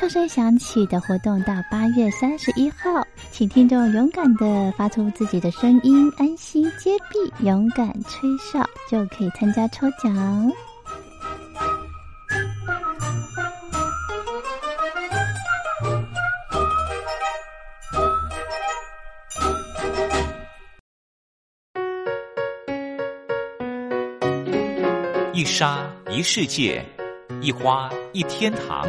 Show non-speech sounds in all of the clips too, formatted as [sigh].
哨声响起的活动到八月三十一号，请听众勇敢的发出自己的声音，安心接币，勇敢吹哨，就可以参加抽奖。一沙一世界，一花一天堂。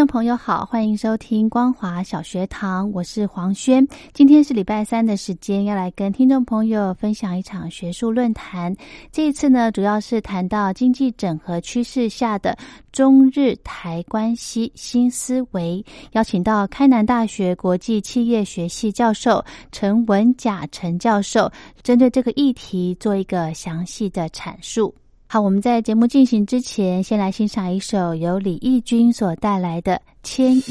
众朋友好，欢迎收听光华小学堂，我是黄轩。今天是礼拜三的时间，要来跟听众朋友分享一场学术论坛。这一次呢，主要是谈到经济整合趋势下的中日台关系新思维，邀请到开南大学国际企业学系教授陈文甲陈教授，针对这个议题做一个详细的阐述。好，我们在节目进行之前，先来欣赏一首由李翊君所带来的《牵引》。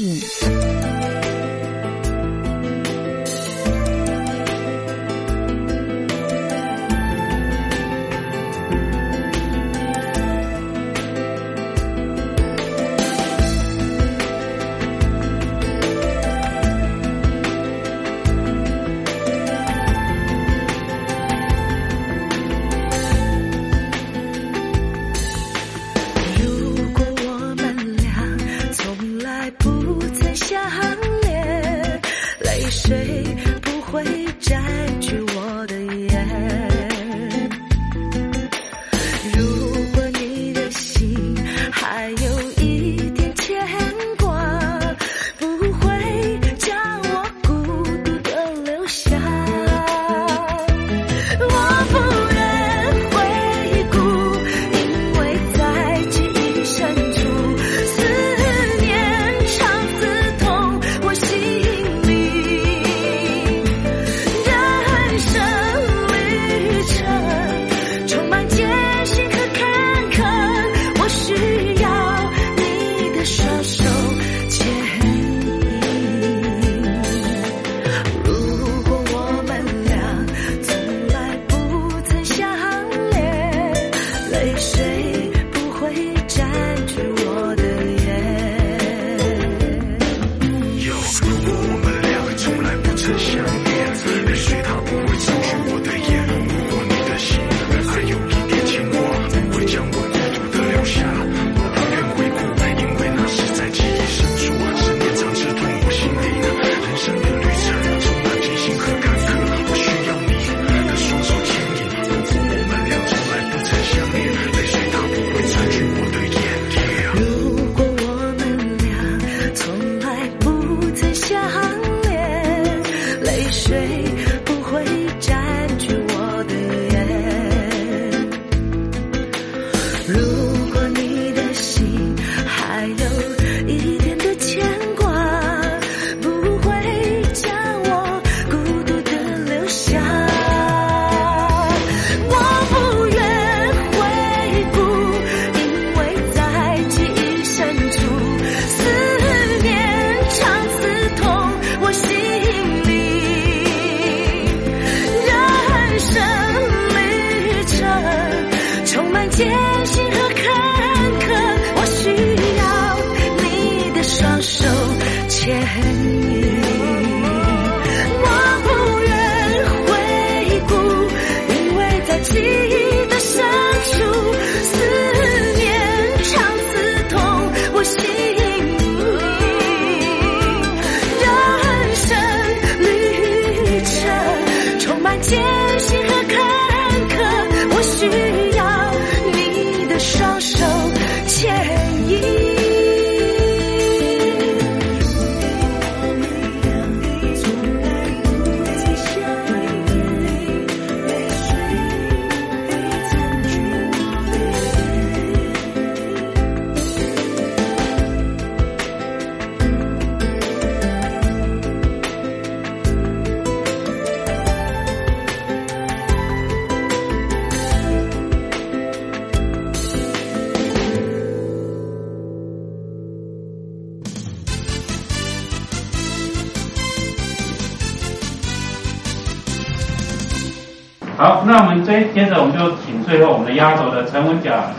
好，那我们接接着我们就请最后我们的压轴的陈文甲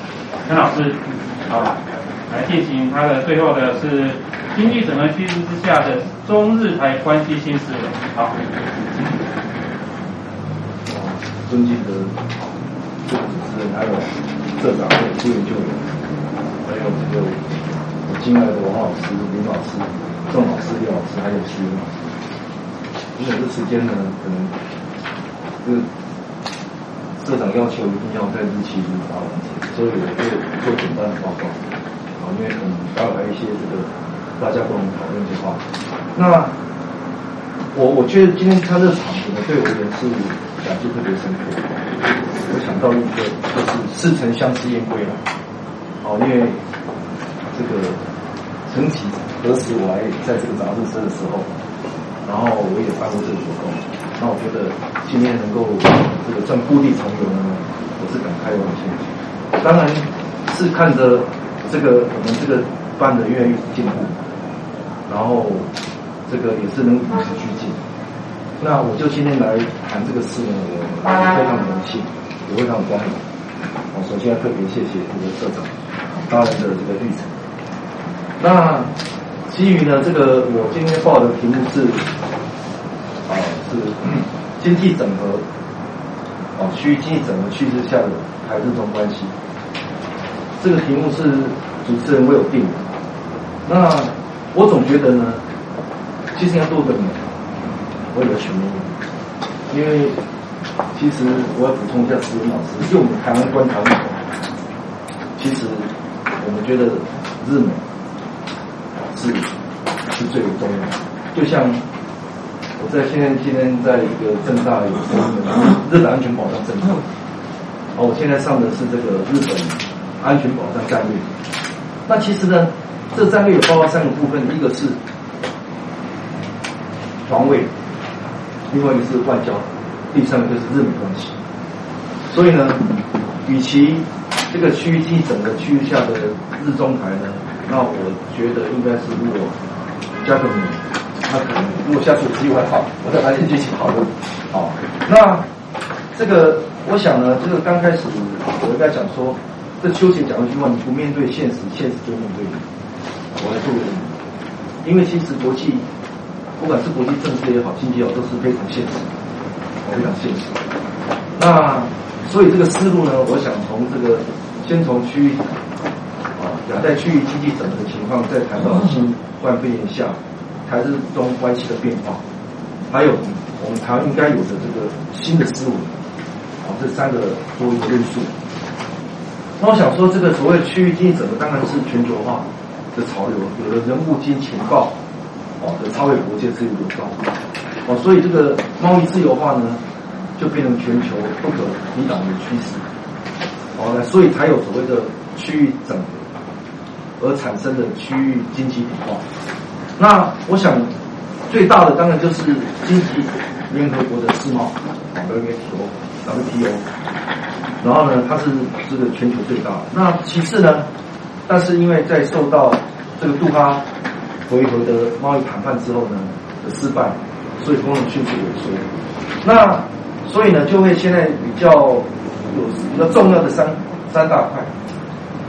陈老师，好，来进行他的最后的是经济整合趋势之下的中日台关系新思维。好，尊敬的主持人，还有社长，还有救援救援，还有这个我敬爱的王老师、林老师、郑老师、李老师，还有徐老师。因为这时间呢，可能是社长要求一定要在日期里达完成，所以我就做简单的报告。啊，因为可能还有一些这个大家共同讨论的话，那我我觉得今天他这场子呢，对我也是感触特别深刻。我想到一个就是似曾相识燕归了。哦，因为这个曾几何时我还在这个杂志社的时候。然后我也办过这个活动，那我觉得今天能够这个这样故地重游呢，我是感慨万千。当然是看着这个我们这个办的越来越进步，然后这个也是能与时俱进。那我就今天来谈这个事呢，我非常荣幸，也非常光荣。我首先要特别谢谢这个社长大人的这个绿程。那。基于呢，这个我今天报的题目是，是经济整合，啊，区域经济整合趋势下的台日中关系。这个题目是主持人我有定的。那我总觉得呢，其实要多个名，我有个全名，因为其实我要补充一下，石文老师用台湾观察，其实我们觉得日美。是是最为重要的，就像我在现在今天在一个正大有说日本安全保障政策，哦，我现在上的是这个日本安全保障战略。那其实呢，这战略有包括三个部分，一个是防卫，另外一个是外交，第三个就是日美关系。所以呢，与其这个区域整个区域下的日中台呢。那我觉得应该是，如果加个米，那可能 [laughs] 如果下次有机会好，我再来进行讨论。好，那这个我想呢，这个刚开始我应该讲说，这秋瑾讲一句话：你不面对现实，现实就面对你。我来做个因为其实国际不管是国际政治也好，经济也好，都是非常现实，非常现实。那所以这个思路呢，我想从这个先从区域啊。亚太区域经济整合情况，再谈到新冠肺炎下台日中关系的变化，还有我们台湾应该有的这个新的思维，啊，这三个多一个因素。那我想说，这个所谓区域经济整合，当然是全球化的潮流，有了人物经情报，哦，的超越国界自由流动，哦，所以这个贸易自由化呢，就变成全球不可抵挡的趋势。哦，那所以才有所谓的区域整合。而产生的区域经济变化，那我想最大的当然就是经济联合国的世贸，WTO，WTO，然后呢，它是这个全球最大。那其次呢，但是因为在受到这个杜哈回合的贸易谈判之后呢的失败，所以功能迅速萎缩。那所以呢，就会现在比较有比较重要的三三大块，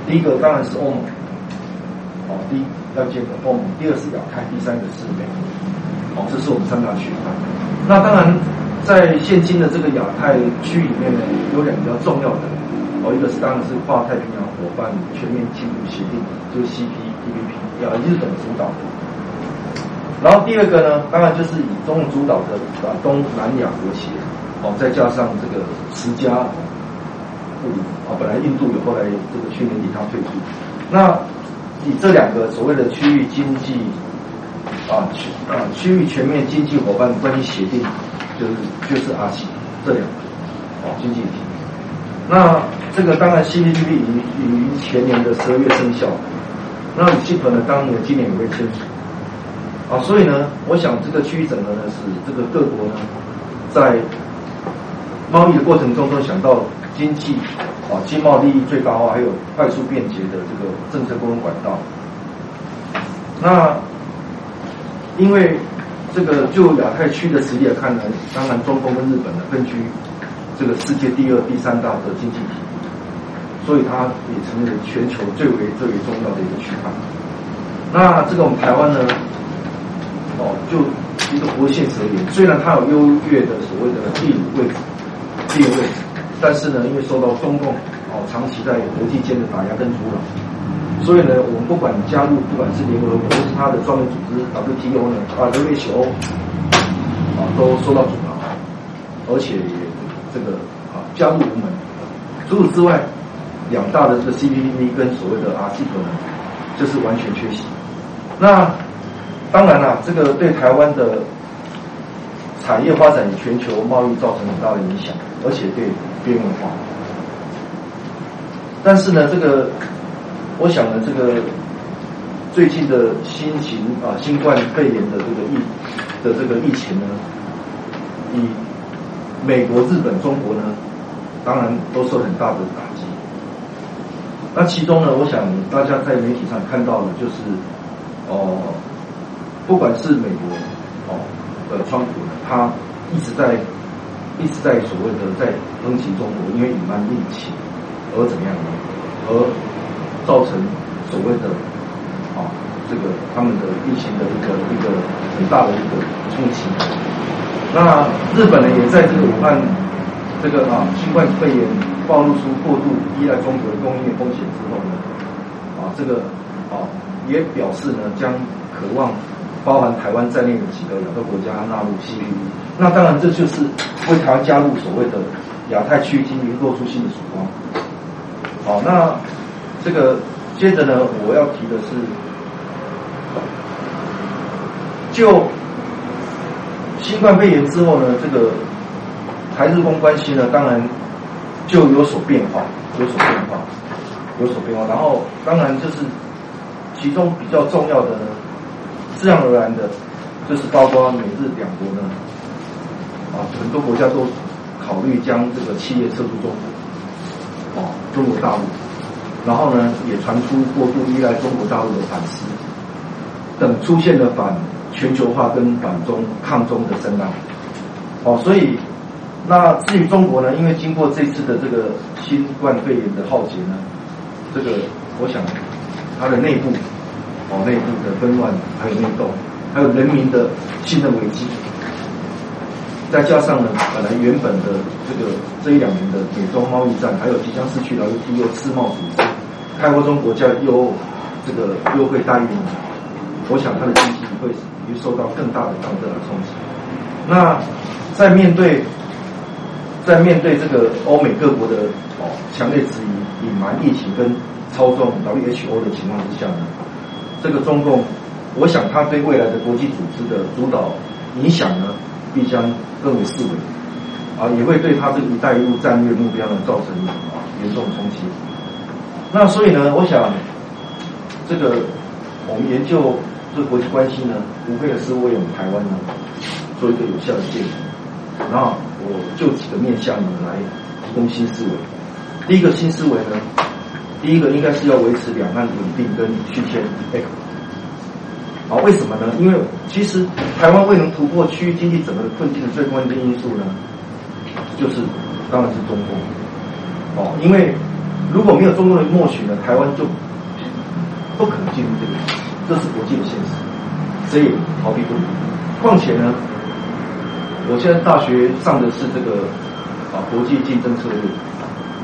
第一个当然是欧盟。第一要建个欧盟，第二是亚太，第三个是美。哦，这是我们三大区块。那当然，在现今的这个亚太区里面呢，有两个比较重要的。哦，一个是当然是跨太平洋伙伴全面进步协定，就是 CPTPP，要日本主导的。然后第二个呢，当然就是以中国主导的啊东南亚和谐。哦，再加上这个十加五啊，本来印度有，后来这个去年底它退出。那这两个所谓的区域经济啊区啊区域全面经济伙伴关系协定，就是就是阿西这两个啊经济体。那这个当然 CPTPP 已已于前年的十二月生效，那基本呢当年今年也会签署啊，所以呢，我想这个区域整合呢是这个各国呢在贸易的过程中都想到经济。啊，经贸利益最高化，还有快速便捷的这个政策沟通管道。那因为这个就亚太区的实力来看呢，当然中国跟日本呢分居这个世界第二、第三大的经济体，所以它也成为全球最为最为重要的一个区块。那这个我们台湾呢，哦，就一个国现实而言，虽然它有优越的所谓的地理位置、地理位置，但是呢，因为受到中共哦长期在国际间的打压跟阻挠，所以呢，我们不管加入，不管是联合国或是它的专门组织 WTO 呢，啊 WHO 啊，都受到阻挠，而且这个啊加入无门。除此之外，两大的这个 CPTP 跟所谓的 RCEP 呢，就是完全缺席。那当然了，这个对台湾的产业发展与全球贸易造成很大的影响，而且对边缘化。但是呢，这个我想呢，这个最近的新型啊新冠肺炎的这个疫的这个疫情呢，以美国、日本、中国呢，当然都受很大的打击。那其中呢，我想大家在媒体上看到的，就是。哦，不管是美国哦的川，他一直在一直在所谓的在抨击中国，因为隐瞒疫情而怎么样呢？而造成所谓的啊这个他们的疫情的一个一个很大的一个冲击。那日本呢，也在这个武汉这个啊新冠肺炎暴露出过度依赖中国的供应链风险之后呢，啊这个啊。也表示呢，将渴望包含台湾在内的几个亚洲国家纳入 CPT。那当然，这就是为台湾加入所谓的亚太区域经济露出新的曙光。好，那这个接着呢，我要提的是，就新冠肺炎之后呢，这个台日公关系呢，当然就有所变化，有所变化，有所变化。然后，当然就是。其中比较重要的呢，自然而然的，就是包括美日两国呢，啊，很多国家都考虑将这个企业撤出中国，啊，中国大陆，然后呢，也传出过度依赖中国大陆的反思，等出现了反全球化跟反中抗中的声浪，哦，所以那至于中国呢，因为经过这次的这个新冠肺炎的浩劫呢，这个我想它的内部。哦，内部的纷乱，还有内斗，还有人民的信任危机，再加上呢，本来原本的这个这一两年的美中贸易战，还有即将失去了 WTO 自贸组织，开发中国家优这个优惠待遇，我想它的经济会会受到更大的当的冲击。那在面对在面对这个欧美各国的哦强烈质疑、隐瞒疫情跟操纵 WHO 的情况之下呢？这个中共，我想他对未来的国际组织的主导影响呢，必将更为视为，啊，也会对他这个“一带一路”战略目标呢造成啊严重冲击。那所以呢，我想这个我们研究这国际关系呢，无非的是为我们台湾呢做一个有效的建议。那我就几个面向呢来提供新思维。第一个新思维呢。第一个应该是要维持两岸稳定跟续签配合。好，为什么呢？因为其实台湾未能突破区域经济整个困境的最关键因素呢，就是当然是中共。哦，因为如果没有中共的默许呢，台湾就不可能进入这个，这是国际的现实，所以逃避不了。况且呢，我现在大学上的是这个啊国际竞争策略。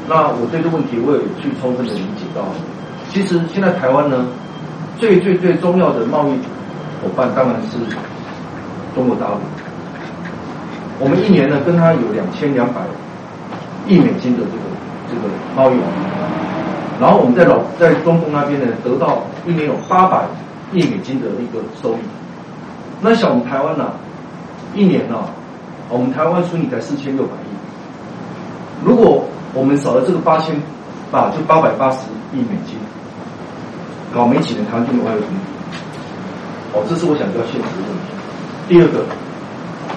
那我对这个问题，我也去充分的理解到，其实现在台湾呢，最最最重要的贸易伙伴当然是中国大陆。我们一年呢跟他有两千两百亿美金的这个这个贸易往来，然后我们在老在中共那边呢得到一年有八百亿美金的一个收益。那像我们台湾呢，一年呢，我们台湾输你才四千六百亿，如果我们少了这个八千，啊，就八百八十亿美金，搞没几年，台湾就没有停。哦，这是我想比较现实的问题。第二个，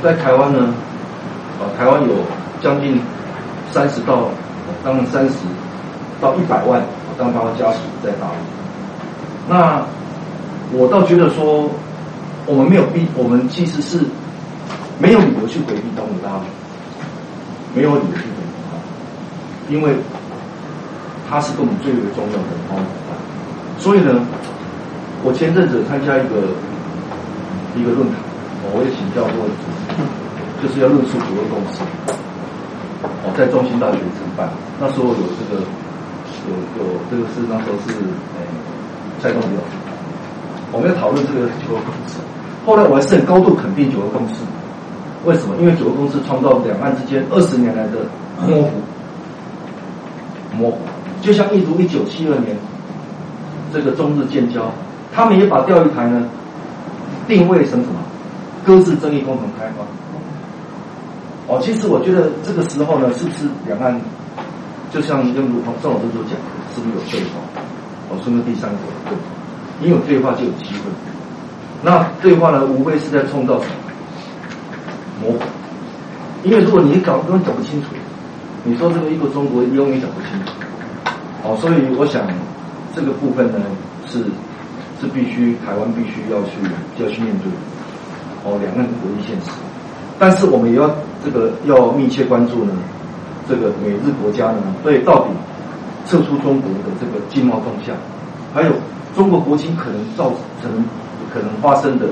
在台湾呢，啊，台湾有将近三十到，当然三十到一百万当台湾家属在大陆。那我倒觉得说，我们没有必，我们其实是没有理由去回避中国大陆，没有理由去避。因为它是跟我们最为重要的贸易伙伴。所以呢，我前阵子参加一个一个论坛，我也请教过，就是要论述九个公司。哦，在中心大学承办，那时候有这个有有这个是那时候是诶蔡东友，我们要讨论这个九个公司。后来我还是很高度肯定九个公司，为什么？因为九个公司创造两岸之间二十年来的模糊，模糊，就像一如一九七二年这个中日建交，他们也把钓鱼台呢定位成什么？搁置争议共同开发。哦，其实我觉得这个时候呢，是不是两岸就像用如郑老师所讲，是不是有对话？哦，说明第三个对，你有对话就有机会。那对话呢，无非是在创造什么模糊？因为如果你搞根本搞不清楚，你说这个一个中国永远讲不清楚。哦，所以我想这个部分呢，是是必须台湾必须要去要去面对。哦，两岸国际现实。但是我们也要这个要密切关注呢，这个美日国家呢对到底撤出中国的这个经贸动向，还有中国国情可能造成可能发生的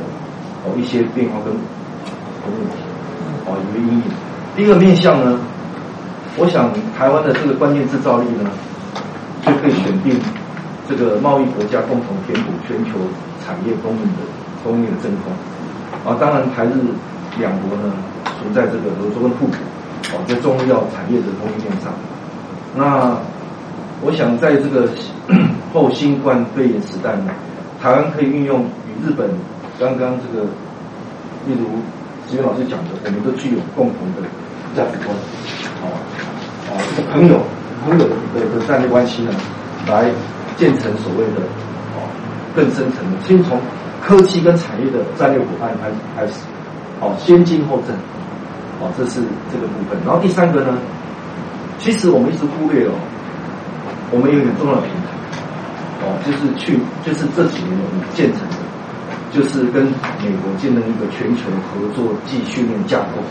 哦一些变化跟问题哦一个阴影。第一个面向呢，我想台湾的这个关键制造力呢，就可以选定这个贸易国家共同填补全球产业供应的供应的真空啊，当然台日。两国呢，处在这个合作跟互补，啊，在中药产业的供应链上。那我想在这个 [clears throat] 后新冠肺炎时代呢，台湾可以运用与日本刚刚这个，例如石原老师讲的，我们都具有共同的价值观，哦，哦，这个朋友朋友的的战略关系呢，来建成所谓的哦更深层的，先从科技跟产业的战略伙伴开开始。哦，先进后正，哦，这是这个部分。然后第三个呢，其实我们一直忽略了，我们有一个重要的平台，哦，就是去，就是这几年我们建成的，就是跟美国建立一个全球合作技训练架构，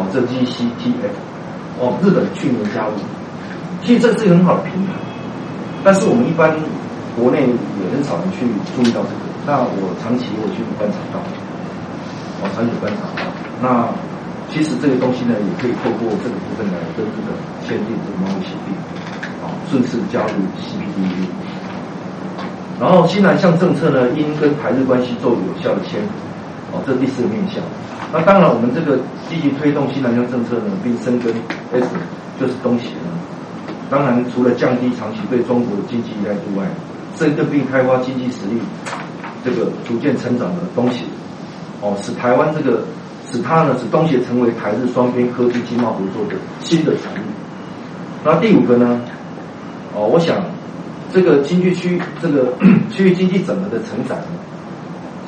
哦，这 GCTF，哦，日本去年加入，其实这是一个很好的平台，但是我们一般国内也很少人去注意到这个。那我长期我去观察到。哦，长期观察到，那其实这个东西呢，也可以透过这个部分来跟日本签订这个贸易协定，啊，顺势加入 CPTPP。然后新南向政策呢，应跟台日关系做有效的牵，哦，这第四个面向。那当然，我们这个积极推动新南向政策呢，并深耕 S 就是东协呢。当然，除了降低长期对中国的经济依赖度外，深耕并开发经济实力，这个逐渐成长的东协。哦，使台湾这个，使它呢，使东协成为台日双边科技经贸合作的新的产物。那第五个呢？哦，我想这个经济区这个 [clears throat] 区域经济整合的成长，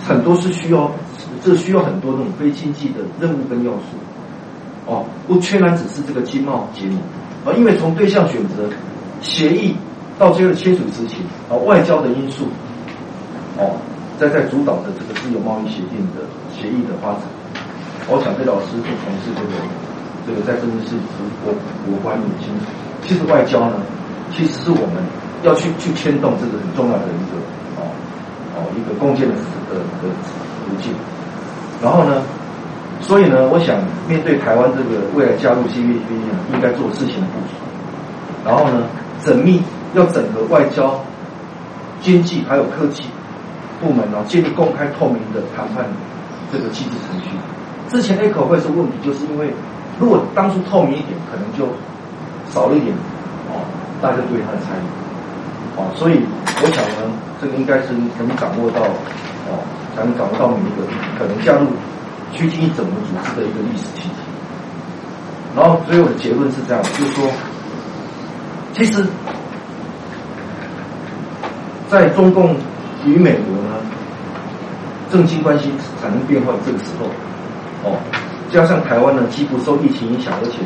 很多是需要，这需要很多那种非经济的任务跟要素。哦，不全然只是这个经贸结盟，啊，因为从对象选择、协议到最后签署执行，啊，外交的因素，哦。在在主导的这个自由贸易协定的协议的发展，我想这老师是从事这个这个在政治是国国关的清楚。其实外交呢，其实是我们要去去牵动这个很重要的一个哦哦一个共建的的的途径。然后呢，所以呢，我想面对台湾这个未来加入 CPTPP 呢，应该做事情的部署。然后呢，缜密要整合外交、经济还有科技。部门呢，建立公开透明的谈判这个机制程序。之前 A 口会是问题，就是因为如果当初透明一点，可能就少了一点哦，大家对他的参与哦，所以我想呢，这个应该是能掌握到哦，才能掌握到每一个可能加入区经济整个组织的一个历史契机。然后最后的结论是这样，就是说，其实在中共。与美国呢，政经关系产生变化的这个时候，哦，加上台湾呢既不受疫情影响，而且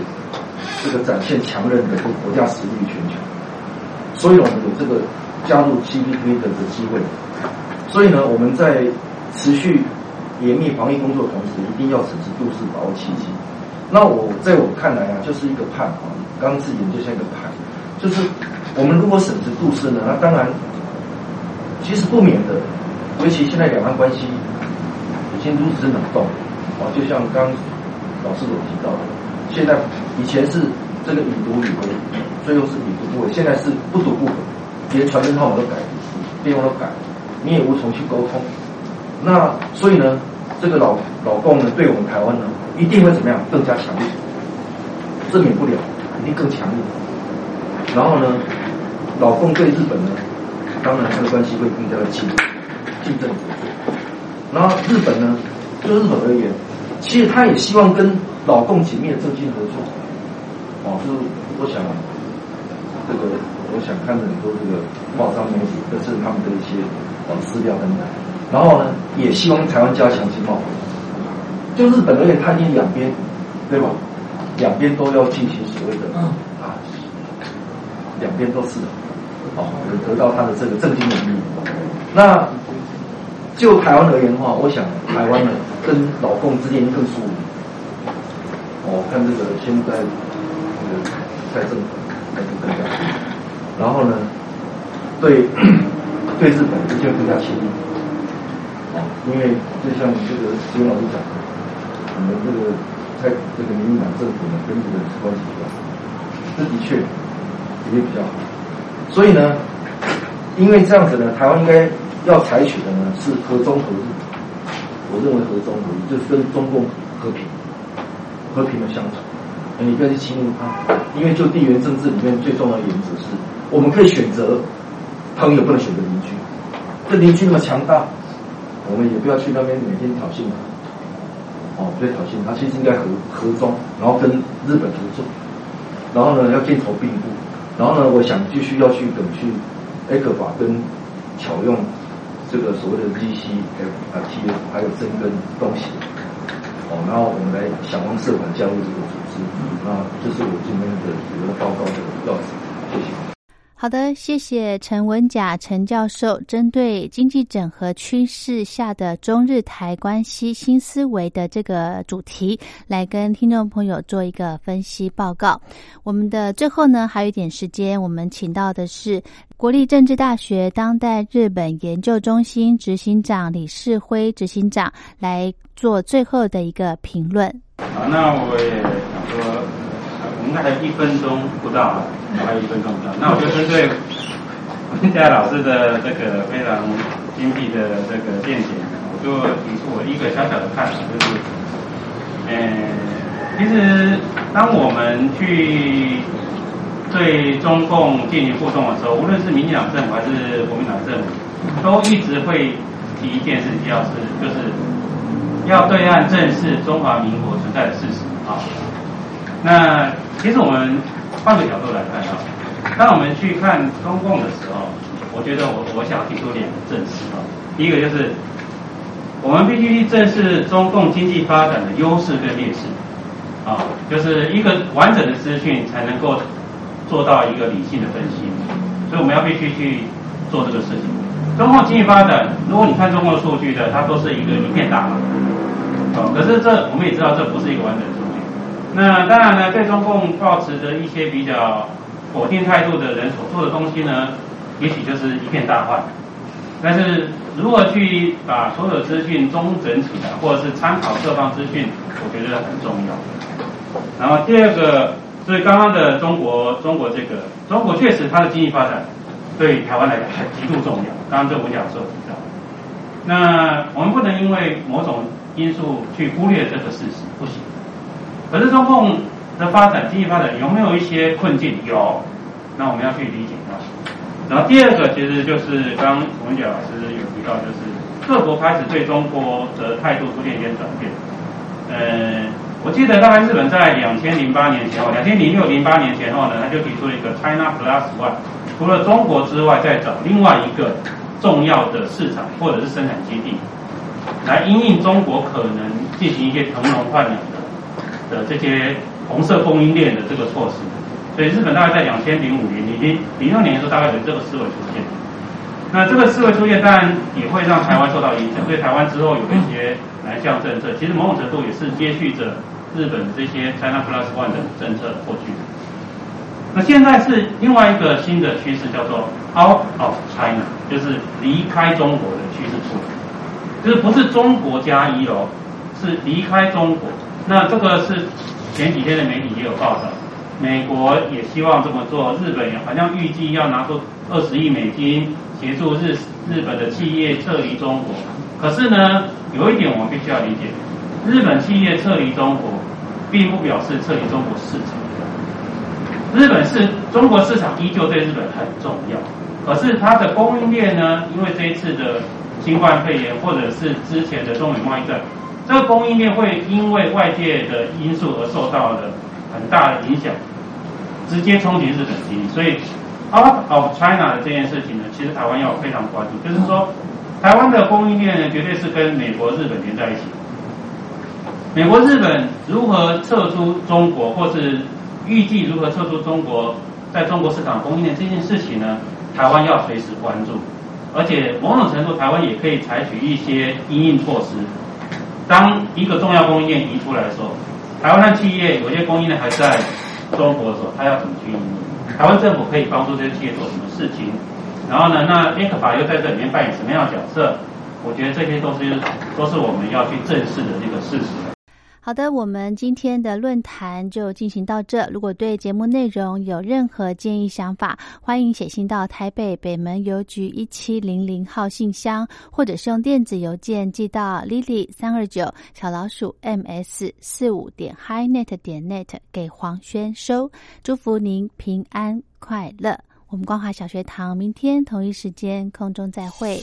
这个展现强韧的这个国家实力全球，所以我们有这个加入 CPTPP 的机会。所以呢，我们在持续严密防疫工作的同时，一定要审时度势，把握契机。那我在我看来啊，就是一个盼啊，刚自己就像一个盼。就是我们如果审时度势呢，那当然其实不免的，尤其现在两岸关系已经如此冷冻，啊，就像刚老师所提到的，现在以前是这个已读已回，最后是已读不回，现在是不读不回，连传真号码都改，电话都改，你也无从去沟通。那所以呢，这个老老共呢，对我们台湾呢，一定会怎么样？更加强烈，这免不了，一定更强烈。然后呢，老共对日本呢，当然他的关系会更加的近，竞争。然后日本呢，就日本而言，其实他也希望跟老共紧密的政经合作。哦，就是我想，这个我想看很多这个报章媒体，这是他们的一些呃资料等等。然后呢，也希望台湾加强经贸。就日本而言，它已经两边，对吧？两边都要进行所谓的啊。两边都是，哦，得到它的这个政经能力。那就台湾而言的话，我想台湾呢跟老共之间更疏离。哦，看这个现在这个蔡政府还是更加，然后呢，对 [clears throat] 对日本就更加亲密。因为就像这个石文老师讲的，我们这个在这个民进党政府呢跟日本关系比较好，这的确。也比较好，所以呢，因为这样子呢，台湾应该要采取的呢是和中和日。我认为和中和日就是跟中共和平、和平的相处。你不要去侵入他，因为就地缘政治里面最重要的原则是，我们可以选择朋友，不能选择邻居。这邻居那么强大，我们也不要去那边每天挑衅他。哦，不要挑衅他，其实应该和和中，然后跟日本合作，然后呢要建投并步。然后呢，我想继续要去等去埃克法跟巧用这个所谓的 GCF 啊 T F 还有真跟东西，哦，然后我们来想方设法加入这个组织，那这是我今天的主要报告的要旨，谢谢。好的，谢谢陈文甲陈教授针对经济整合趋势下的中日台关系新思维的这个主题，来跟听众朋友做一个分析报告。我们的最后呢，还有一点时间，我们请到的是国立政治大学当代日本研究中心执行长李世辉执行长来做最后的一个评论。好，那我也想说。应该还有一分钟不到，还有一分钟不到。那我就针对文佳老师的这个非常精辟的这个见解，我就提出我一个小小的看法，就是，呃，其实当我们去对中共进行互动的时候，无论是民进党政府还是国民党政府，都一直会提一件事情，要是就是要对岸正视中华民国存在的事实啊。那其实我们换个角度来看啊，当我们去看中共的时候，我觉得我我想提出两个正视啊。第一个就是我们必须去正视中共经济发展的优势跟劣势啊，就是一个完整的资讯才能够做到一个理性的分析，所以我们要必须去做这个事情。中共经济发展，如果你看中共数据的，它都是一个一片大好，啊，可是这我们也知道这不是一个完整的。那当然呢，对中共抱持着一些比较否定态度的人所做的东西呢，也许就是一片大坏。但是如何去把所有资讯中整起来，或者是参考各方资讯，我觉得很重要。然后第二个，所以刚刚的中国，中国这个中国确实它的经济发展对台湾来讲很极度重要。刚刚这吴教授提到，那我们不能因为某种因素去忽略这个事实，不行。可是中共的发展，经济发展有没有一些困境？有，那我们要去理解它。然后第二个，其实就是刚文杰老师有提到，就是各国开始对中国的态度出现一些转变。呃，我记得大概日本在两千零八年前后，两千零六零八年前后呢，他就提出了一个 China Plus One，除了中国之外，再找另外一个重要的市场或者是生产基地，来因应中国可能进行一些腾笼换鸟的。的这些红色供应链的这个措施，所以日本大概在两千零五年、零零零六年的时候，大概有这个思维出现。那这个思维出现，当然也会让台湾受到影响。所以台湾之后有一些南向政策，其实某种程度也是接续着日本这些 China Plus One 的政策过去。那现在是另外一个新的趋势，叫做 out of China，就是离开中国的趋势出来，就是不是中国加一哦，是离开中国。那这个是前几天的媒体也有报道，美国也希望这么做，日本也好像预计要拿出二十亿美金协助日日本的企业撤离中国。可是呢，有一点我们必须要理解，日本企业撤离中国，并不表示撤离中国市场。日本是中国市场依旧对日本很重要，可是它的供应链呢？因为这一次的新冠肺炎，或者是之前的中美贸易战，这个供应链会因为外界的因素而受到了很大的影响，直接冲击日本经济。所以，out of China 的这件事情呢，其实台湾要非常关注，就是说，台湾的供应链呢，绝对是跟美国、日本连在一起。美国、日本如何撤出中国，或是？预计如何撤出中国在中国市场供应链这件事情呢？台湾要随时关注，而且某种程度台湾也可以采取一些应应措施。当一个重要供应链移出来的时候，台湾的企业有些供应链还在中国的时候，它要怎么去应台湾政府可以帮助这些企业做什么事情？然后呢，那 A 克法又在这里面扮演什么样的角色？我觉得这些都是都是我们要去正视的这个事实。好的，我们今天的论坛就进行到这。如果对节目内容有任何建议想法，欢迎写信到台北北门邮局一七零零号信箱，或者是用电子邮件寄到 lily 三二九小老鼠 ms 四五点 hinet 点 net 给黄轩收。祝福您平安快乐。我们光华小学堂明天同一时间空中再会。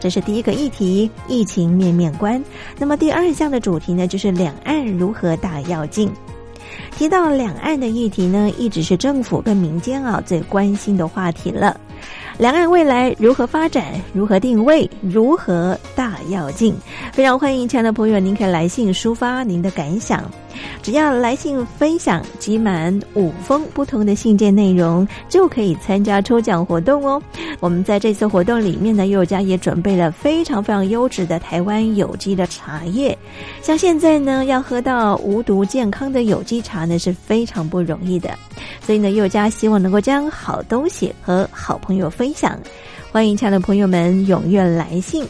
这是第一个议题，疫情面面观。那么第二项的主题呢，就是两岸如何大要进。提到两岸的议题呢，一直是政府跟民间啊最关心的话题了。两岸未来如何发展？如何定位？如何大要进？非常欢迎亲爱的朋友，您可以来信抒发您的感想。只要来信分享集满五封不同的信件内容，就可以参加抽奖活动哦。我们在这次活动里面呢，佑家也准备了非常非常优质的台湾有机的茶叶。像现在呢，要喝到无毒健康的有机茶呢，是非常不容易的。所以呢，佑家希望能够将好东西和好朋友分享。欢迎亲爱的朋友们踊跃来信。